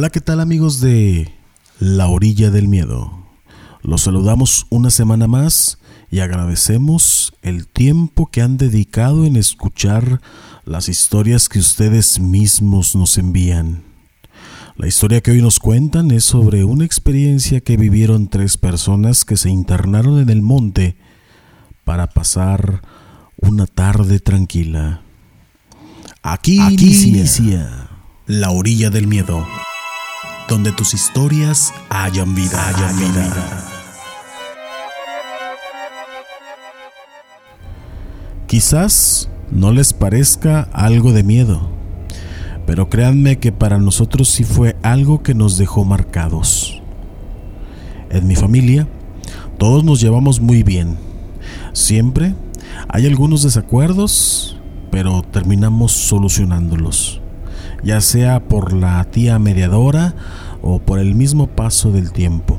Hola, ¿qué tal amigos de La Orilla del Miedo? Los saludamos una semana más y agradecemos el tiempo que han dedicado en escuchar las historias que ustedes mismos nos envían. La historia que hoy nos cuentan es sobre una experiencia que vivieron tres personas que se internaron en el monte para pasar una tarde tranquila. Aquí, inicia La Orilla del Miedo donde tus historias hayan vida. Hayan vida. Quizás no les parezca algo de miedo, pero créanme que para nosotros sí fue algo que nos dejó marcados. En mi familia, todos nos llevamos muy bien. Siempre hay algunos desacuerdos, pero terminamos solucionándolos ya sea por la tía mediadora o por el mismo paso del tiempo.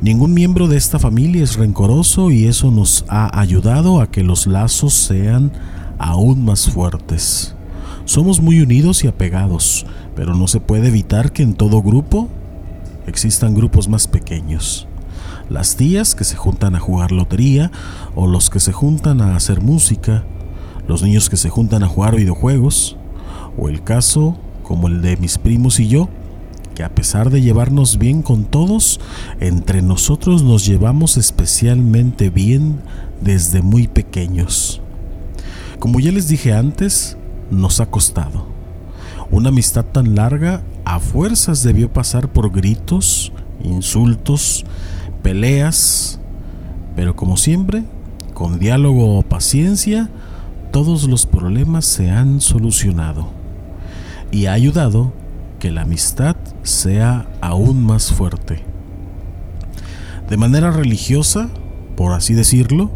Ningún miembro de esta familia es rencoroso y eso nos ha ayudado a que los lazos sean aún más fuertes. Somos muy unidos y apegados, pero no se puede evitar que en todo grupo existan grupos más pequeños. Las tías que se juntan a jugar lotería o los que se juntan a hacer música, los niños que se juntan a jugar videojuegos, o el caso como el de mis primos y yo, que a pesar de llevarnos bien con todos, entre nosotros nos llevamos especialmente bien desde muy pequeños. Como ya les dije antes, nos ha costado. Una amistad tan larga a fuerzas debió pasar por gritos, insultos, peleas, pero como siempre, con diálogo o paciencia, todos los problemas se han solucionado y ha ayudado que la amistad sea aún más fuerte. De manera religiosa, por así decirlo,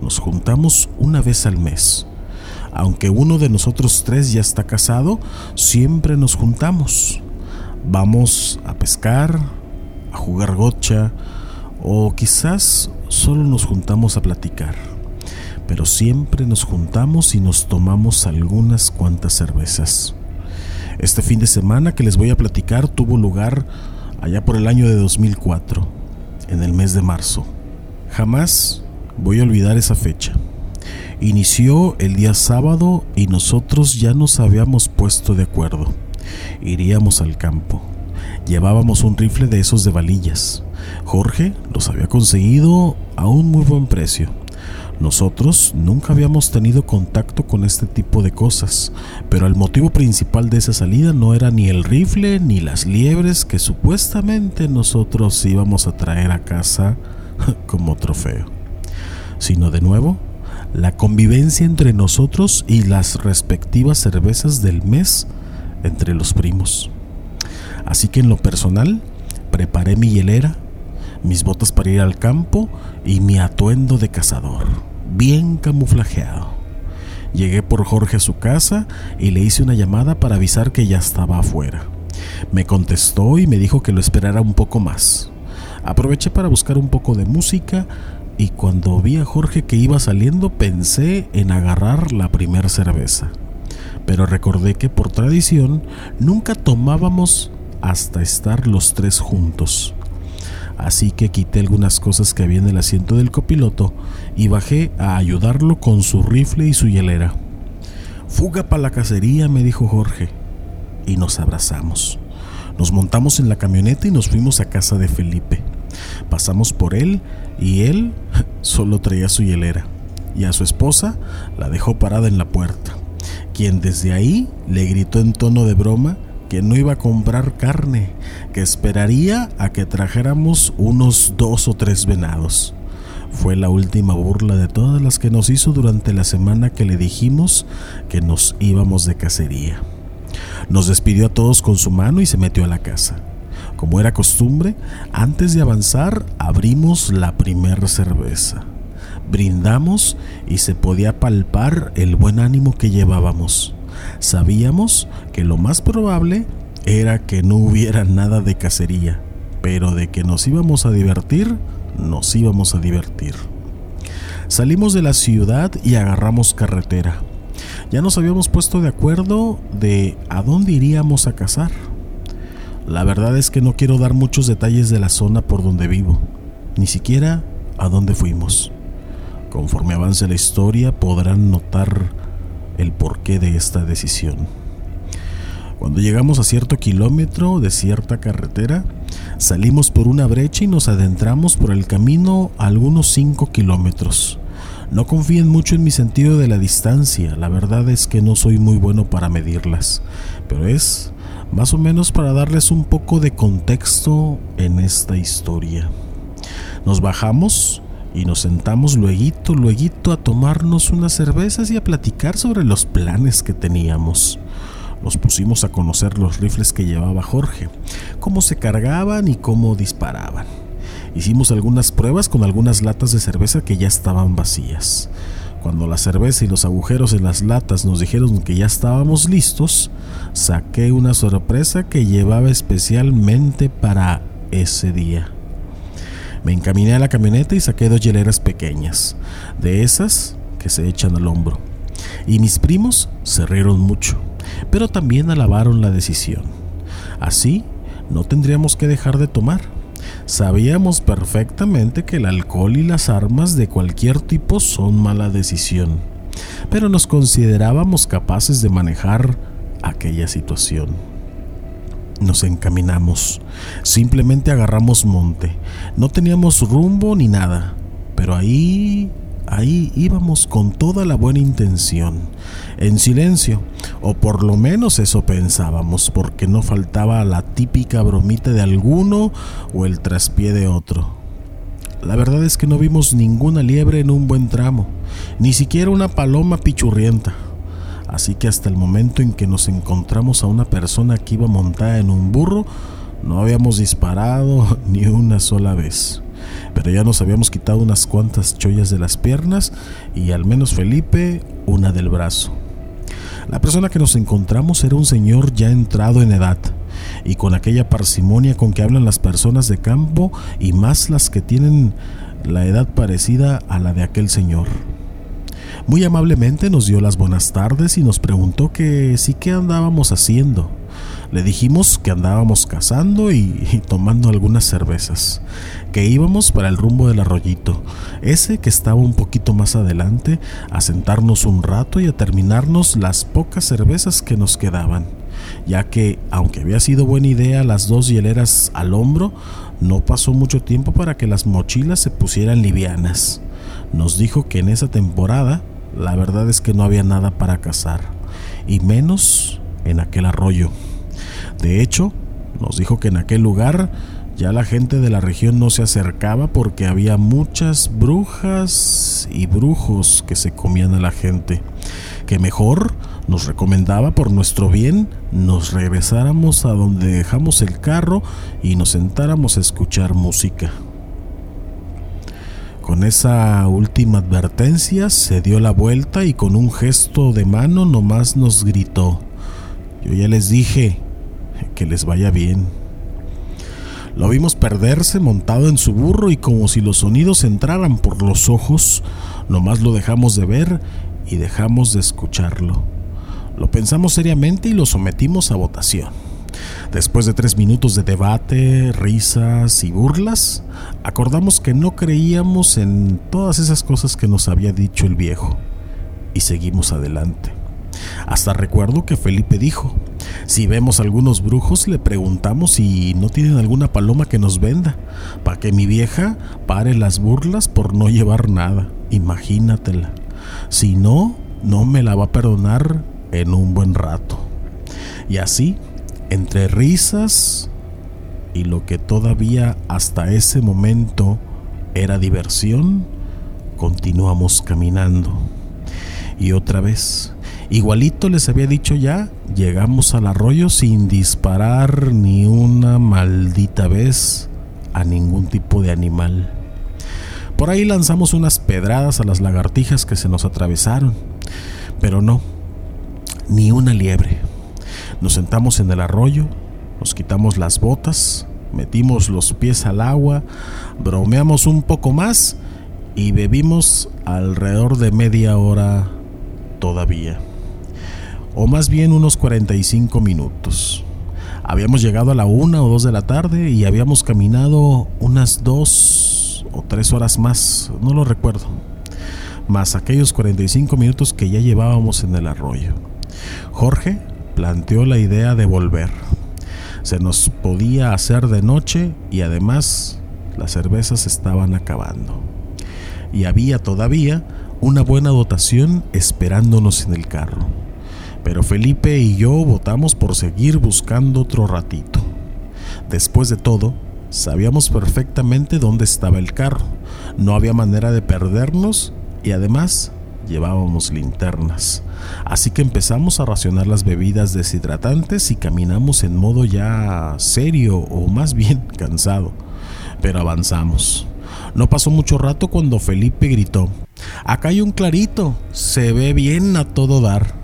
nos juntamos una vez al mes. Aunque uno de nosotros tres ya está casado, siempre nos juntamos. Vamos a pescar, a jugar gocha o quizás solo nos juntamos a platicar. Pero siempre nos juntamos y nos tomamos algunas cuantas cervezas. Este fin de semana que les voy a platicar tuvo lugar allá por el año de 2004, en el mes de marzo. Jamás voy a olvidar esa fecha. Inició el día sábado y nosotros ya nos habíamos puesto de acuerdo. Iríamos al campo. Llevábamos un rifle de esos de valillas. Jorge los había conseguido a un muy buen precio nosotros nunca habíamos tenido contacto con este tipo de cosas, pero el motivo principal de esa salida no era ni el rifle ni las liebres que supuestamente nosotros íbamos a traer a casa como trofeo, sino de nuevo la convivencia entre nosotros y las respectivas cervezas del mes entre los primos. Así que en lo personal, preparé mi hielera, mis botas para ir al campo y mi atuendo de cazador bien camuflajeado. Llegué por Jorge a su casa y le hice una llamada para avisar que ya estaba afuera. Me contestó y me dijo que lo esperara un poco más. Aproveché para buscar un poco de música y cuando vi a Jorge que iba saliendo pensé en agarrar la primera cerveza. Pero recordé que por tradición nunca tomábamos hasta estar los tres juntos así que quité algunas cosas que había en el asiento del copiloto y bajé a ayudarlo con su rifle y su hielera. Fuga para la cacería, me dijo Jorge, y nos abrazamos. Nos montamos en la camioneta y nos fuimos a casa de Felipe. Pasamos por él y él solo traía su hielera y a su esposa la dejó parada en la puerta, quien desde ahí le gritó en tono de broma que no iba a comprar carne, que esperaría a que trajéramos unos dos o tres venados. Fue la última burla de todas las que nos hizo durante la semana que le dijimos que nos íbamos de cacería. Nos despidió a todos con su mano y se metió a la casa. Como era costumbre, antes de avanzar abrimos la primera cerveza. Brindamos y se podía palpar el buen ánimo que llevábamos. Sabíamos que lo más probable era que no hubiera nada de cacería, pero de que nos íbamos a divertir, nos íbamos a divertir. Salimos de la ciudad y agarramos carretera. Ya nos habíamos puesto de acuerdo de a dónde iríamos a cazar. La verdad es que no quiero dar muchos detalles de la zona por donde vivo, ni siquiera a dónde fuimos. Conforme avance la historia podrán notar el porqué de esta decisión. Cuando llegamos a cierto kilómetro de cierta carretera, salimos por una brecha y nos adentramos por el camino algunos 5 kilómetros. No confíen mucho en mi sentido de la distancia, la verdad es que no soy muy bueno para medirlas, pero es más o menos para darles un poco de contexto en esta historia. Nos bajamos y nos sentamos luego, luego a tomarnos unas cervezas y a platicar sobre los planes que teníamos. Nos pusimos a conocer los rifles que llevaba Jorge, cómo se cargaban y cómo disparaban. Hicimos algunas pruebas con algunas latas de cerveza que ya estaban vacías. Cuando la cerveza y los agujeros en las latas nos dijeron que ya estábamos listos, saqué una sorpresa que llevaba especialmente para ese día. Me encaminé a la camioneta y saqué dos hieleras pequeñas, de esas que se echan al hombro. Y mis primos se rieron mucho, pero también alabaron la decisión. Así, no tendríamos que dejar de tomar. Sabíamos perfectamente que el alcohol y las armas de cualquier tipo son mala decisión, pero nos considerábamos capaces de manejar aquella situación. Nos encaminamos, simplemente agarramos monte, no teníamos rumbo ni nada, pero ahí ahí íbamos con toda la buena intención, en silencio, o por lo menos eso pensábamos, porque no faltaba la típica bromita de alguno o el traspié de otro. La verdad es que no vimos ninguna liebre en un buen tramo, ni siquiera una paloma pichurrienta. Así que hasta el momento en que nos encontramos a una persona que iba montada en un burro, no habíamos disparado ni una sola vez pero ya nos habíamos quitado unas cuantas chollas de las piernas y al menos Felipe una del brazo. La persona que nos encontramos era un señor ya entrado en edad y con aquella parsimonia con que hablan las personas de campo y más las que tienen la edad parecida a la de aquel señor. Muy amablemente nos dio las buenas tardes y nos preguntó que sí que andábamos haciendo. Le dijimos que andábamos cazando y, tomando algunas cervezas, que íbamos para el rumbo del arroyito, ese que estaba un poquito más adelante, a sentarnos un rato y a terminarnos las pocas cervezas que nos quedaban, ya que, aunque había sido buena idea las dos hieleras al hombro, no pasó mucho tiempo para que las mochilas se pusieran livianas. Nos dijo que en esa temporada la verdad es que no había nada para cazar, y menos en aquel arroyo. De hecho, nos dijo que en aquel lugar ya la gente de la región no se acercaba porque había muchas brujas y brujos que se comían a la gente. Que mejor nos recomendaba por nuestro bien nos regresáramos a donde dejamos el carro y nos sentáramos a escuchar música. Con esa última advertencia se dio la vuelta y con un gesto de mano nomás nos gritó. Yo ya les dije, que les vaya bien. Lo vimos perderse montado en su burro y como si los sonidos entraran por los ojos, nomás lo dejamos de ver y dejamos de escucharlo. Lo pensamos seriamente y lo sometimos a votación. Después de tres minutos de debate, risas y burlas, acordamos que no creíamos en todas esas cosas que nos había dicho el viejo y seguimos adelante. Hasta recuerdo que Felipe dijo, si vemos algunos brujos le preguntamos si no tienen alguna paloma que nos venda, para que mi vieja pare las burlas por no llevar nada, imagínatela. Si no, no me la va a perdonar en un buen rato. Y así, entre risas y lo que todavía hasta ese momento era diversión, continuamos caminando. Y otra vez, Igualito les había dicho ya, llegamos al arroyo sin disparar ni una maldita vez a ningún tipo de animal. Por ahí lanzamos unas pedradas a las lagartijas que se nos atravesaron, pero no, ni una liebre. Nos sentamos en el arroyo, nos quitamos las botas, metimos los pies al agua, bromeamos un poco más y bebimos alrededor de media hora todavía o más bien unos 45 minutos. Habíamos llegado a la una o dos de la tarde y habíamos caminado unas dos o tres horas más, no lo recuerdo, más aquellos 45 minutos que ya llevábamos en el arroyo. Jorge planteó la idea de volver. Se nos podía hacer de noche y además las cervezas estaban acabando. Y había todavía una buena dotación esperándonos en el carro pero Felipe y yo votamos por seguir buscando otro ratito. Después de todo, sabíamos perfectamente dónde estaba el carro, no había manera de perdernos y además llevábamos linternas. Así que empezamos a racionar las bebidas deshidratantes y caminamos en modo ya serio o más bien cansado. Pero avanzamos. No pasó mucho rato cuando Felipe gritó, Acá hay un clarito, se ve bien a todo dar.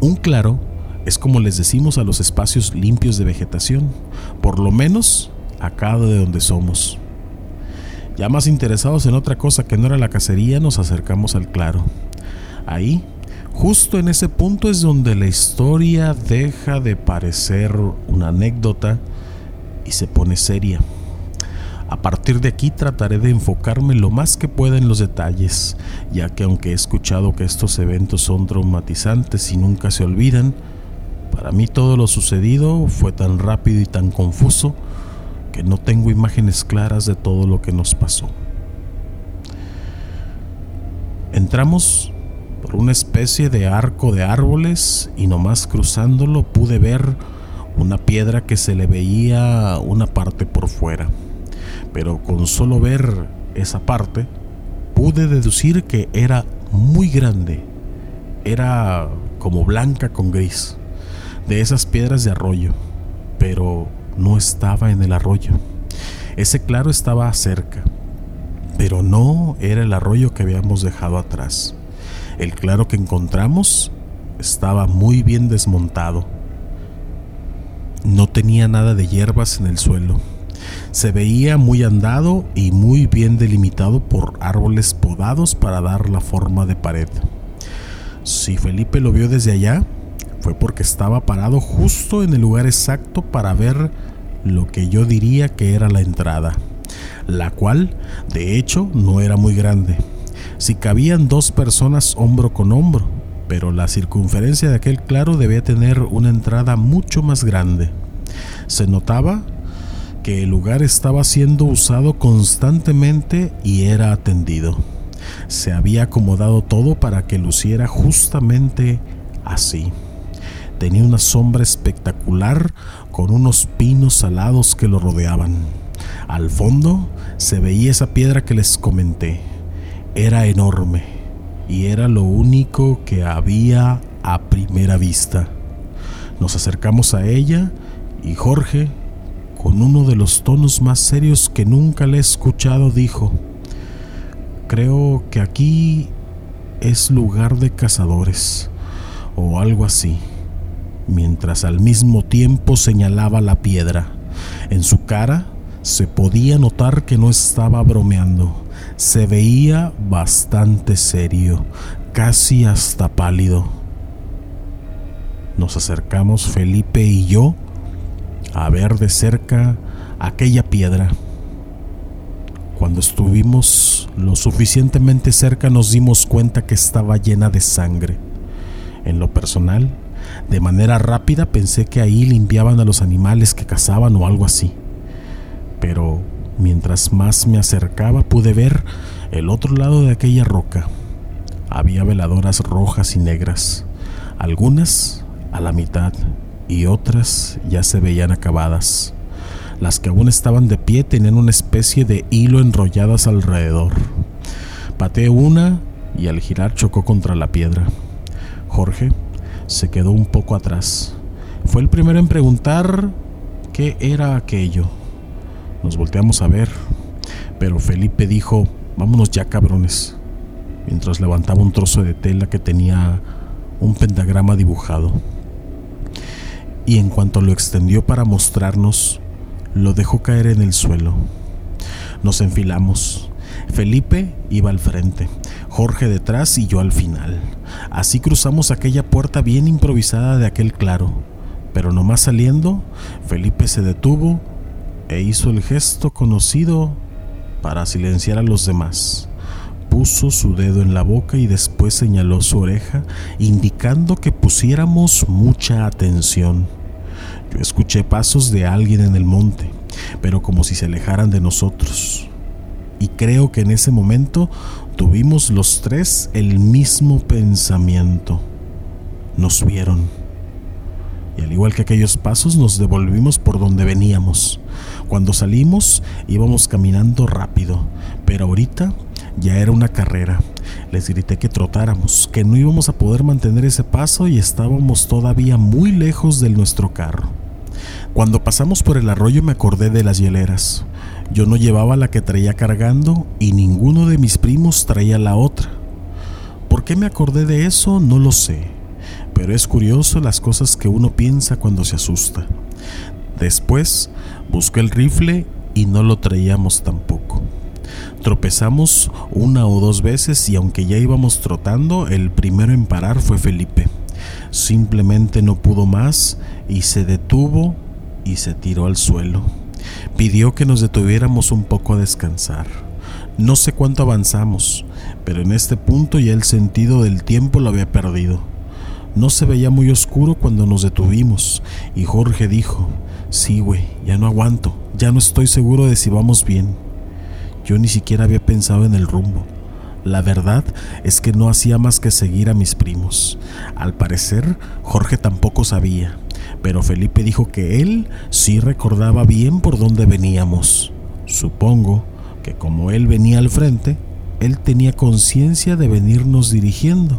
Un claro es como les decimos a los espacios limpios de vegetación, por lo menos acá de donde somos. Ya más interesados en otra cosa que no era la cacería, nos acercamos al claro. Ahí, justo en ese punto es donde la historia deja de parecer una anécdota y se pone seria. A partir de aquí trataré de enfocarme lo más que pueda en los detalles, ya que aunque he escuchado que estos eventos son traumatizantes y nunca se olvidan, para mí todo lo sucedido fue tan rápido y tan confuso que no tengo imágenes claras de todo lo que nos pasó. Entramos por una especie de arco de árboles y nomás cruzándolo pude ver una piedra que se le veía una parte por fuera pero con solo ver esa parte pude deducir que era muy grande. Era como blanca con gris, de esas piedras de arroyo, pero no estaba en el arroyo. Ese claro estaba cerca, pero no era el arroyo que habíamos dejado atrás. El claro que encontramos estaba muy bien desmontado. No tenía nada de hierbas en el suelo se veía muy andado y muy bien delimitado por árboles podados para dar la forma de pared. Si Felipe lo vio desde allá, fue porque estaba parado justo en el lugar exacto para ver lo que yo diría que era la entrada, la cual, de hecho, no era muy grande. Si cabían dos personas hombro con hombro, pero la circunferencia de aquel claro debía tener una entrada mucho más grande. Se notaba que el lugar estaba siendo usado constantemente y era atendido. Se había acomodado todo para que luciera justamente así. Tenía una sombra espectacular con unos pinos alados que lo rodeaban. Al fondo se veía esa piedra que les comenté. Era enorme y era lo único que había a primera vista. Nos acercamos a ella y Jorge con uno de los tonos más serios que nunca le he escuchado, dijo, creo que aquí es lugar de cazadores o algo así, mientras al mismo tiempo señalaba la piedra. En su cara se podía notar que no estaba bromeando, se veía bastante serio, casi hasta pálido. Nos acercamos Felipe y yo a ver de cerca aquella piedra. Cuando estuvimos lo suficientemente cerca nos dimos cuenta que estaba llena de sangre. En lo personal, de manera rápida pensé que ahí limpiaban a los animales que cazaban o algo así. Pero mientras más me acercaba pude ver el otro lado de aquella roca. Había veladoras rojas y negras, algunas a la mitad y otras ya se veían acabadas. Las que aún estaban de pie tenían una especie de hilo enrolladas alrededor. Pateé una y al girar chocó contra la piedra. Jorge se quedó un poco atrás. Fue el primero en preguntar qué era aquello. Nos volteamos a ver, pero Felipe dijo, vámonos ya cabrones, mientras levantaba un trozo de tela que tenía un pentagrama dibujado y en cuanto lo extendió para mostrarnos, lo dejó caer en el suelo. Nos enfilamos. Felipe iba al frente, Jorge detrás y yo al final. Así cruzamos aquella puerta bien improvisada de aquel claro, Pero nomás saliendo, Felipe se detuvo e hizo el gesto conocido para silenciar a los demás. Puso su dedo en la boca y después señaló su oreja, indicando que pusiéramos mucha atención. Yo escuché pasos de alguien en el monte, pero como si se alejaran de nosotros. Y creo que en ese momento tuvimos los tres el mismo pensamiento. Nos vieron. Y al igual que aquellos pasos nos devolvimos por donde veníamos. Cuando salimos íbamos caminando rápido, pero ahorita ya era una carrera. Les grité que trotáramos, que no íbamos a poder mantener ese paso y estábamos todavía muy lejos de nuestro carro. Cuando pasamos por el arroyo me acordé de las hieleras. Yo no llevaba la que traía cargando y ninguno de mis primos traía la otra. ¿Por qué me acordé de eso? No lo sé, pero es curioso las cosas que uno piensa cuando se asusta. Después busqué el rifle y no lo traíamos tampoco. Tropezamos una o dos veces y aunque ya íbamos trotando, el primero en parar fue Felipe. Simplemente no pudo más y se detuvo y se tiró al suelo. Pidió que nos detuviéramos un poco a descansar. No sé cuánto avanzamos, pero en este punto ya el sentido del tiempo lo había perdido. No se veía muy oscuro cuando nos detuvimos y Jorge dijo, sí, güey, ya no aguanto, ya no estoy seguro de si vamos bien. Yo ni siquiera había pensado en el rumbo. La verdad es que no hacía más que seguir a mis primos. Al parecer, Jorge tampoco sabía, pero Felipe dijo que él sí recordaba bien por dónde veníamos. Supongo que como él venía al frente, él tenía conciencia de venirnos dirigiendo.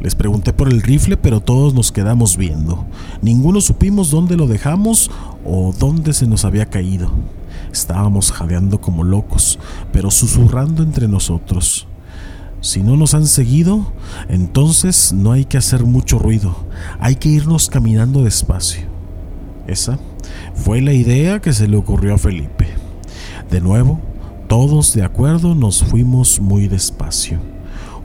Les pregunté por el rifle, pero todos nos quedamos viendo. Ninguno supimos dónde lo dejamos o dónde se nos había caído. Estábamos jadeando como locos, pero susurrando entre nosotros. Si no nos han seguido, entonces no hay que hacer mucho ruido, hay que irnos caminando despacio. Esa fue la idea que se le ocurrió a Felipe. De nuevo, todos de acuerdo nos fuimos muy despacio.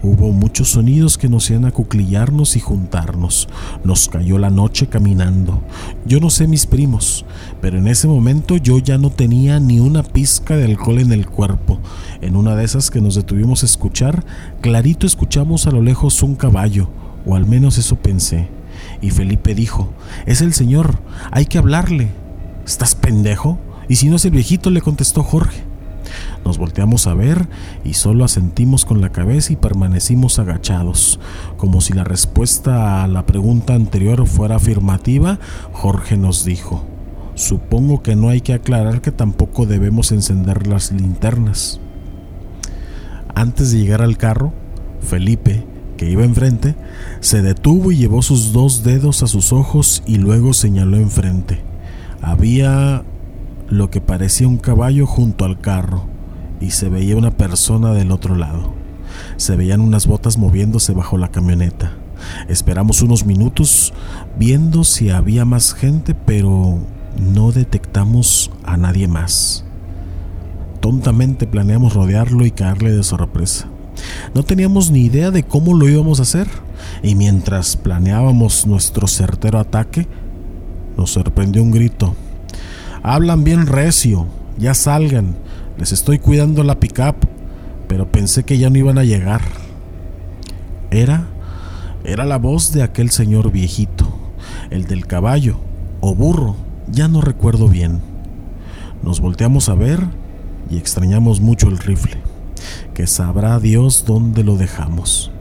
Hubo muchos sonidos que nos hacían acuclillarnos y juntarnos. Nos cayó la noche caminando. Yo no sé mis primos, pero en ese momento yo ya no tenía ni una pizca de alcohol en el cuerpo. En una de esas que nos detuvimos a escuchar, clarito escuchamos a lo lejos un caballo, o al menos eso pensé. Y Felipe dijo, es el señor, hay que hablarle. ¿Estás pendejo? Y si no es el viejito, le contestó Jorge. Nos volteamos a ver y solo asentimos con la cabeza y permanecimos agachados. Como si la respuesta a la pregunta anterior fuera afirmativa, Jorge nos dijo, supongo que no hay que aclarar que tampoco debemos encender las linternas. Antes de llegar al carro, Felipe, que iba enfrente, se detuvo y llevó sus dos dedos a sus ojos y luego señaló enfrente. Había lo que parecía un caballo junto al carro y se veía una persona del otro lado. Se veían unas botas moviéndose bajo la camioneta. Esperamos unos minutos viendo si había más gente, pero no detectamos a nadie más. Tontamente planeamos rodearlo y caerle de sorpresa. No teníamos ni idea de cómo lo íbamos a hacer, y mientras planeábamos nuestro certero ataque, nos sorprendió un grito. Hablan bien recio, ya salgan, les estoy cuidando la pickup, pero pensé que ya no iban a llegar. Era era la voz de aquel señor viejito, el del caballo o burro, ya no recuerdo bien. Nos volteamos a ver y extrañamos mucho el rifle, que sabrá Dios dónde lo dejamos.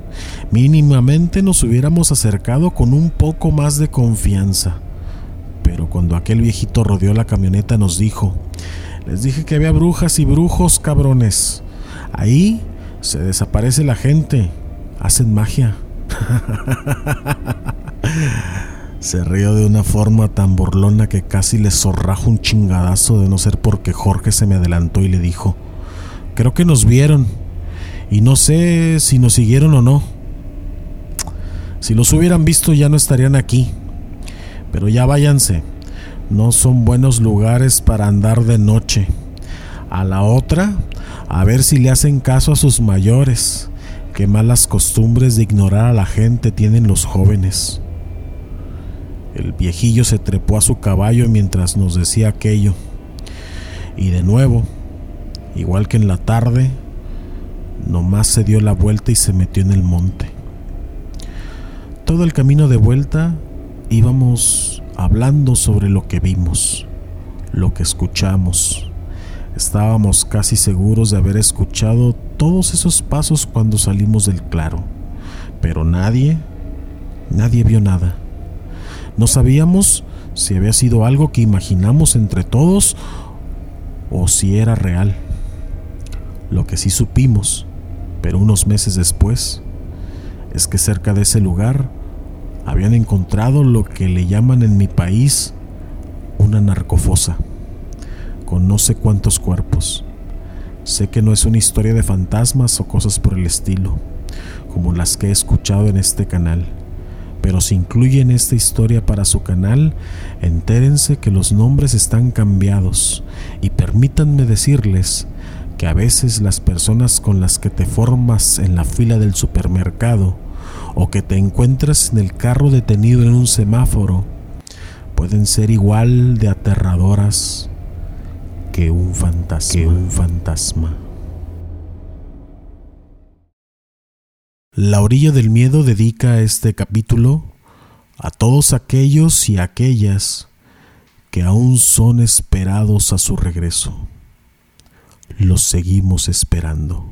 Mínimamente nos hubiéramos acercado con un poco más de confianza pero cuando aquel viejito rodeó la camioneta nos dijo, les dije que había brujas y brujos, cabrones. Ahí se desaparece la gente, hacen magia. se rió de una forma tan burlona que casi le zorrajo un chingadazo de no ser porque Jorge se me adelantó y le dijo, creo que nos vieron y no sé si nos siguieron o no. Si los hubieran visto ya no estarían aquí. Pero ya váyanse, no son buenos lugares para andar de noche. A la otra, a ver si le hacen caso a sus mayores. Qué malas costumbres de ignorar a la gente tienen los jóvenes. El viejillo se trepó a su caballo mientras nos decía aquello. Y de nuevo, igual que en la tarde, nomás se dio la vuelta y se metió en el monte. Todo el camino de vuelta íbamos hablando sobre lo que vimos, lo que escuchamos. Estábamos casi seguros de haber escuchado todos esos pasos cuando salimos del claro, pero nadie, nadie vio nada. No sabíamos si había sido algo que imaginamos entre todos o si era real. Lo que sí supimos, pero unos meses después, es que cerca de ese lugar habían encontrado lo que le llaman en mi país una narcofosa, con no sé cuántos cuerpos. Sé que no es una historia de fantasmas o cosas por el estilo, como las que he escuchado en este canal pero si incluyen esta historia para su canal, entérense que los nombres están cambiados y permítanme decirles que a veces las personas con las que te formas en la fila del supermercado o que te encuentras en el carro detenido en un semáforo pueden ser igual de aterradoras que un fantasma. Que un fantasma. La orilla del miedo dedica este capítulo a todos aquellos y aquellas que aún son esperados a su regreso. Los seguimos esperando.